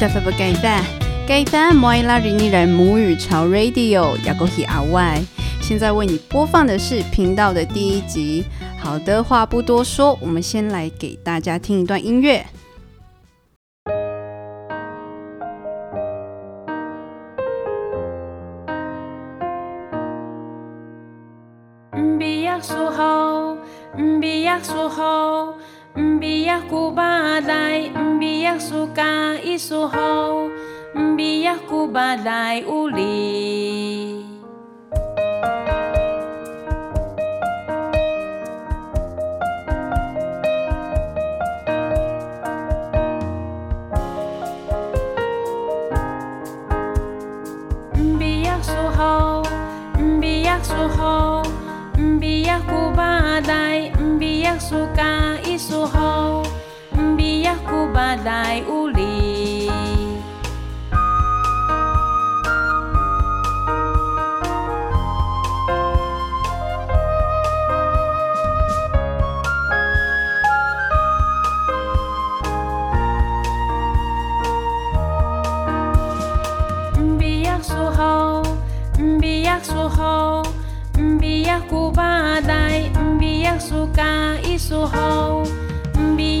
得不不改版，改版莫伊拉日尼人母语潮 Radio 亚过去阿外。现在为你播放的是频道的第一集。好的话不多说，我们先来给大家听一段音乐。唔必要说好，唔必要说好，唔必要古巴来，唔必要说假一要古巴来无理。唔必要说好，唔必要说好，唔必要古巴来，唔必要说假一说好，唔必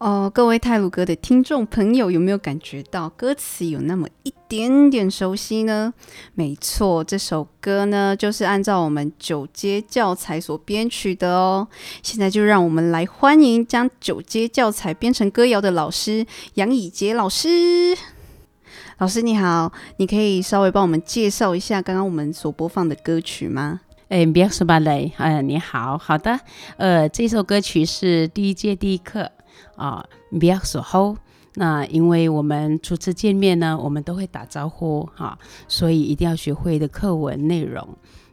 哦，各位泰鲁哥的听众朋友，有没有感觉到歌词有那么一点点熟悉呢？没错，这首歌呢就是按照我们九阶教材所编曲的哦。现在就让我们来欢迎将九阶教材编成歌谣的老师杨以杰老师。老师你好，你可以稍微帮我们介绍一下刚刚我们所播放的歌曲吗？哎，别说吧嘞，呃，你好，好的，呃，这首歌曲是第一届第一课啊，不要说吼。那因为我们初次见面呢，我们都会打招呼哈、所以一定要学会的课文内容。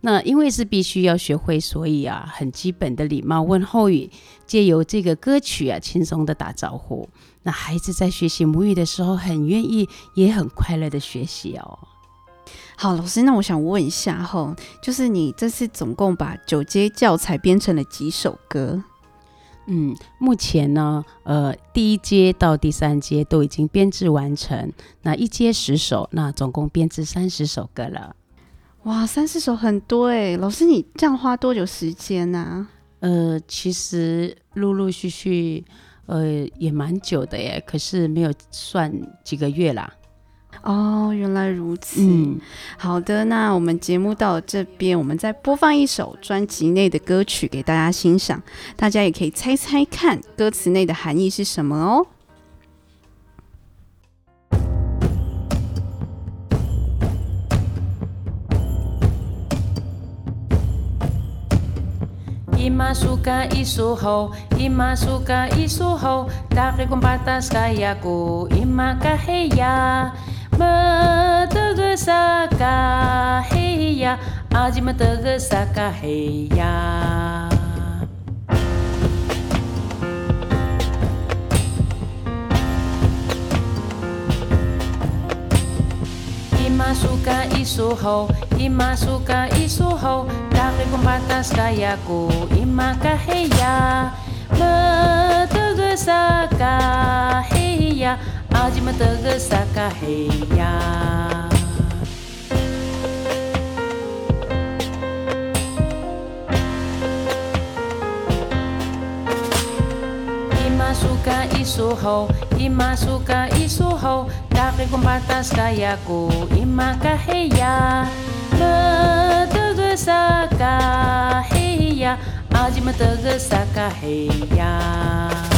那因为是必须要学会，所以啊，很基本的礼貌问候语，借由这个歌曲啊，轻松的打招呼。那孩子在学习母语的时候，很愿意，也很快乐的学习哦。好，老师，那我想问一下吼，就是你这次总共把九阶教材编成了几首歌？嗯，目前呢，呃，第一阶到第三阶都已经编制完成，那一阶十首，那总共编制三十首歌了。哇，三十首很多哎，老师你这样花多久时间呢、呃，其实陆陆续续，呃，也蛮久的耶，可是没有算几个月啦。哦，原来如此。嗯，好的，那我们节目到了这边，我们再播放一首专辑内的歌曲给大家欣赏，大家也可以猜猜看歌词内的含义是什么哦。伊玛苏卡伊苏吼，伊玛苏卡伊苏吼，大概公巴达斯卡亚古，伊玛卡嘿呀，么德个萨卡嘿呀，阿吉么德个萨卡嘿呀。Imasuka isuho, imasuka isuho, dahil kung batas kaya ko, azimatangas sacarreia. Imasuka isurro, imasuka isurro, carre com patas caiaco, imacarreia. teu sacarreia, azimatangas sacarreia.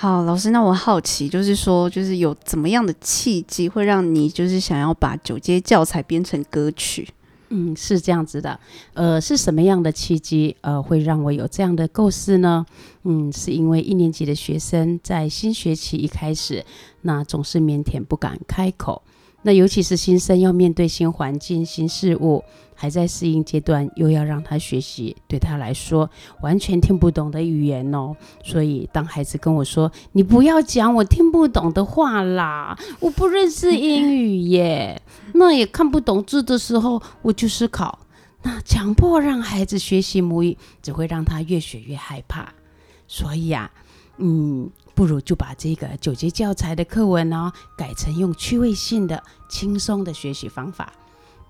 好，老师，那我好奇，就是说，就是有怎么样的契机会让你就是想要把九阶教材编成歌曲？嗯，是这样子的，呃，是什么样的契机，呃，会让我有这样的构思呢？嗯，是因为一年级的学生在新学期一开始，那总是腼腆不敢开口。那尤其是新生要面对新环境、新事物，还在适应阶段，又要让他学习，对他来说完全听不懂的语言哦。所以当孩子跟我说：“你不要讲我听不懂的话啦，我不认识 英语耶，那也看不懂字的时候，我就思考，那强迫让孩子学习母语，只会让他越学越害怕。所以啊，嗯。”不如就把这个九节教材的课文呢，改成用趣味性的、轻松的学习方法。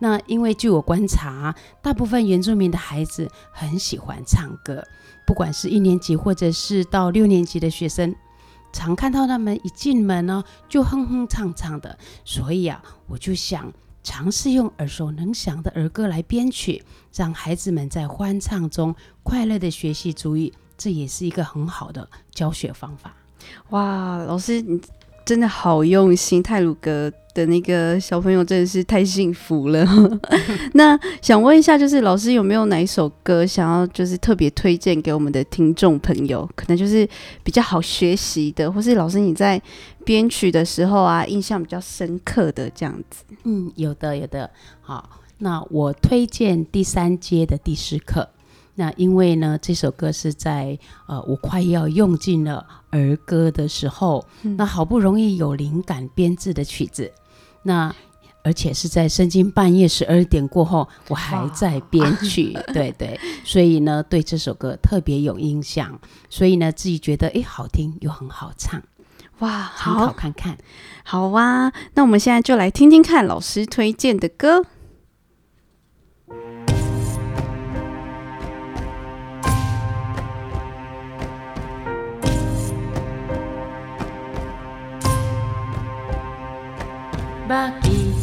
那因为据我观察，大部分原住民的孩子很喜欢唱歌，不管是一年级或者是到六年级的学生，常看到他们一进门呢就哼哼唱唱的。所以啊，我就想尝试用耳熟能详的儿歌来编曲，让孩子们在欢唱中快乐的学习主语，这也是一个很好的教学方法。哇，老师你真的好用心，泰鲁格的那个小朋友真的是太幸福了。那想问一下，就是老师有没有哪一首歌想要就是特别推荐给我们的听众朋友？可能就是比较好学习的，或是老师你在编曲的时候啊，印象比较深刻的这样子。嗯，有的有的。好，那我推荐第三阶的第十课。那因为呢，这首歌是在呃我快要用尽了儿歌的时候，那好不容易有灵感编制的曲子，那而且是在深更半夜十二点过后，我还在编曲，对对，所以呢对这首歌特别有印象，所以呢自己觉得哎好听又很好唱，哇，参考看看，好啊，那我们现在就来听听看老师推荐的歌。bagi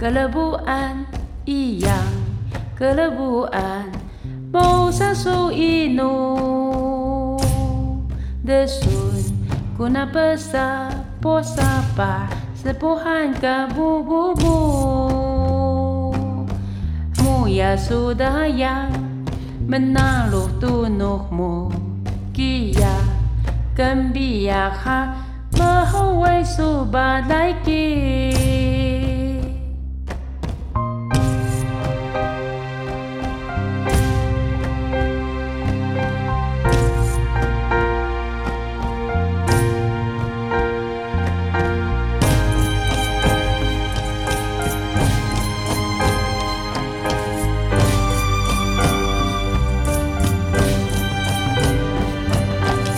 kelebuan iyang kelebuan mau sasu inu desun kuna pesa posa pa sepuhan kabu bubu mu ya sudah yang menaluh tunuhmu kia kembia ha 马后为苏巴来给。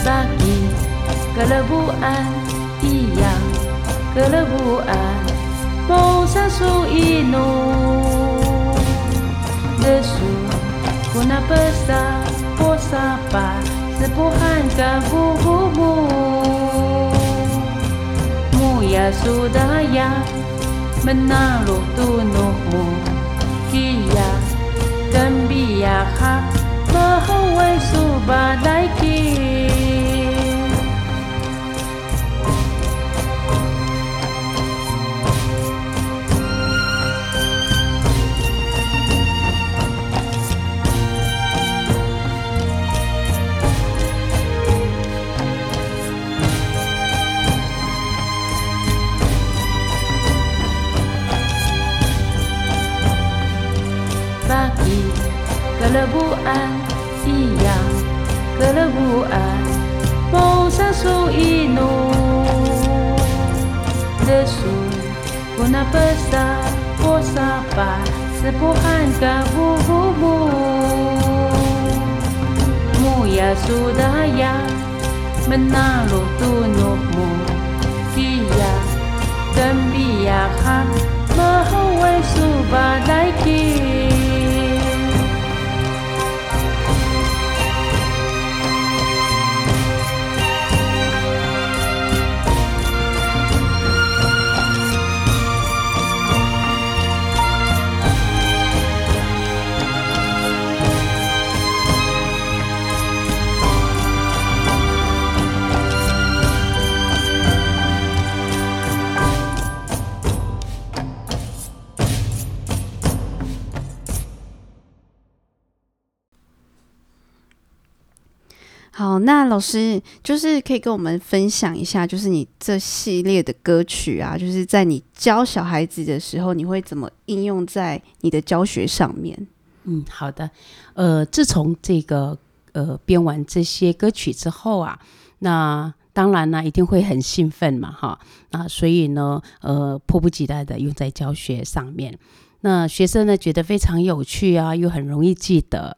sakit Kelebuan, iya kelebuan Mau sesu ino Desu, kuna pesa Posapa, sepuhan ya sudah, ya menaruh tunuhmu Kia, dan biarkan 为数把来。可不安，一样可了不安，梦想属于侬。的树，不那不萨，不撒吧，是不喊个不不不。木呀苏达呀，门那路都诺木，那老师就是可以跟我们分享一下，就是你这系列的歌曲啊，就是在你教小孩子的时候，你会怎么应用在你的教学上面？嗯，好的。呃，自从这个呃编完这些歌曲之后啊，那当然呢，一定会很兴奋嘛，哈。那所以呢，呃，迫不及待的用在教学上面。那学生呢，觉得非常有趣啊，又很容易记得。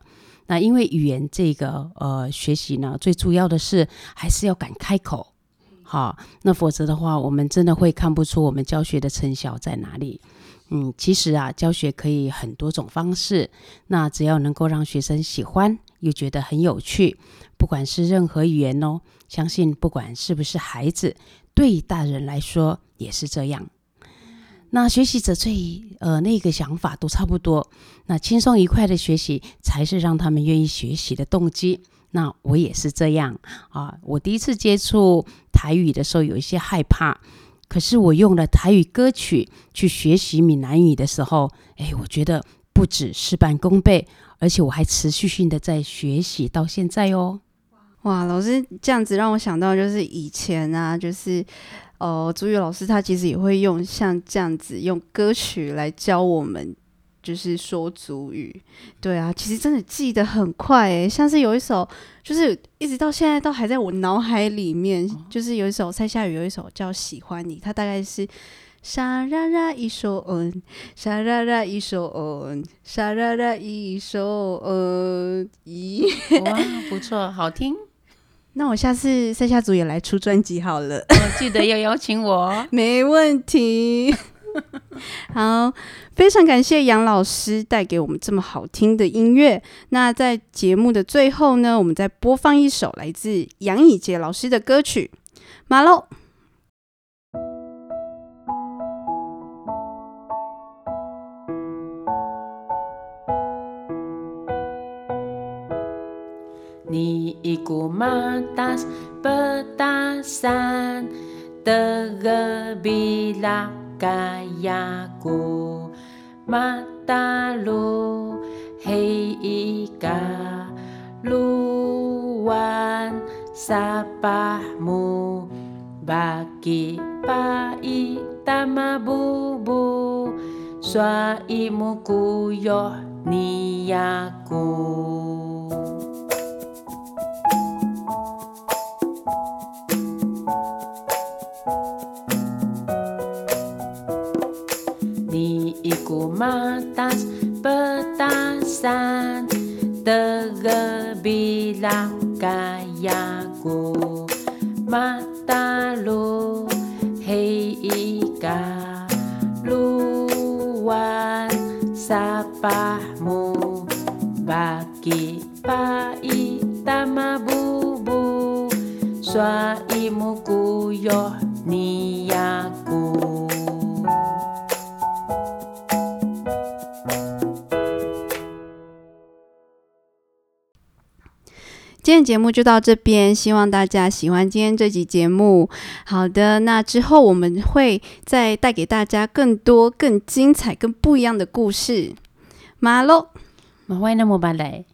那因为语言这个呃学习呢，最主要的是还是要敢开口，好，那否则的话，我们真的会看不出我们教学的成效在哪里。嗯，其实啊，教学可以很多种方式，那只要能够让学生喜欢又觉得很有趣，不管是任何语言哦，相信不管是不是孩子，对大人来说也是这样。那学习者最呃那个想法都差不多，那轻松愉快的学习才是让他们愿意学习的动机。那我也是这样啊，我第一次接触台语的时候有一些害怕，可是我用了台语歌曲去学习闽南语的时候，哎，我觉得不止事半功倍，而且我还持续性的在学习到现在哦。哇，老师这样子让我想到就是以前啊，就是。呃，朱宇老师他其实也会用像这样子用歌曲来教我们，就是说主语。对啊，其实真的记得很快诶，像是有一首，就是一直到现在都还在我脑海里面，就是有一首蔡夏雨有一首叫《喜欢你》，它大概是沙啦啦一首嗯，沙啦啦一首嗯，沙啦啦一首嗯，咦，哇，不错，好听。那我下次塞下组也来出专辑好了，记得要邀请我，没问题。好，非常感谢杨老师带给我们这么好听的音乐。那在节目的最后呢，我们再播放一首来自杨以杰老师的歌曲《马喽》。kumatas petasan Tegebila kayaku. Matalu hei ika luan sapahmu. Baki pai tamabubu suaimu kuyoh niaku. Matas petasan Tergebilah kayaku. Mata lu hei ika Luan sapahmu. Bagi pai tama bubu Suaimu kuyoh niyaku 今天节目就到这边，希望大家喜欢今天这集节目。好的，那之后我们会再带给大家更多、更精彩、更不一样的故事。马喽，马会那么巴来。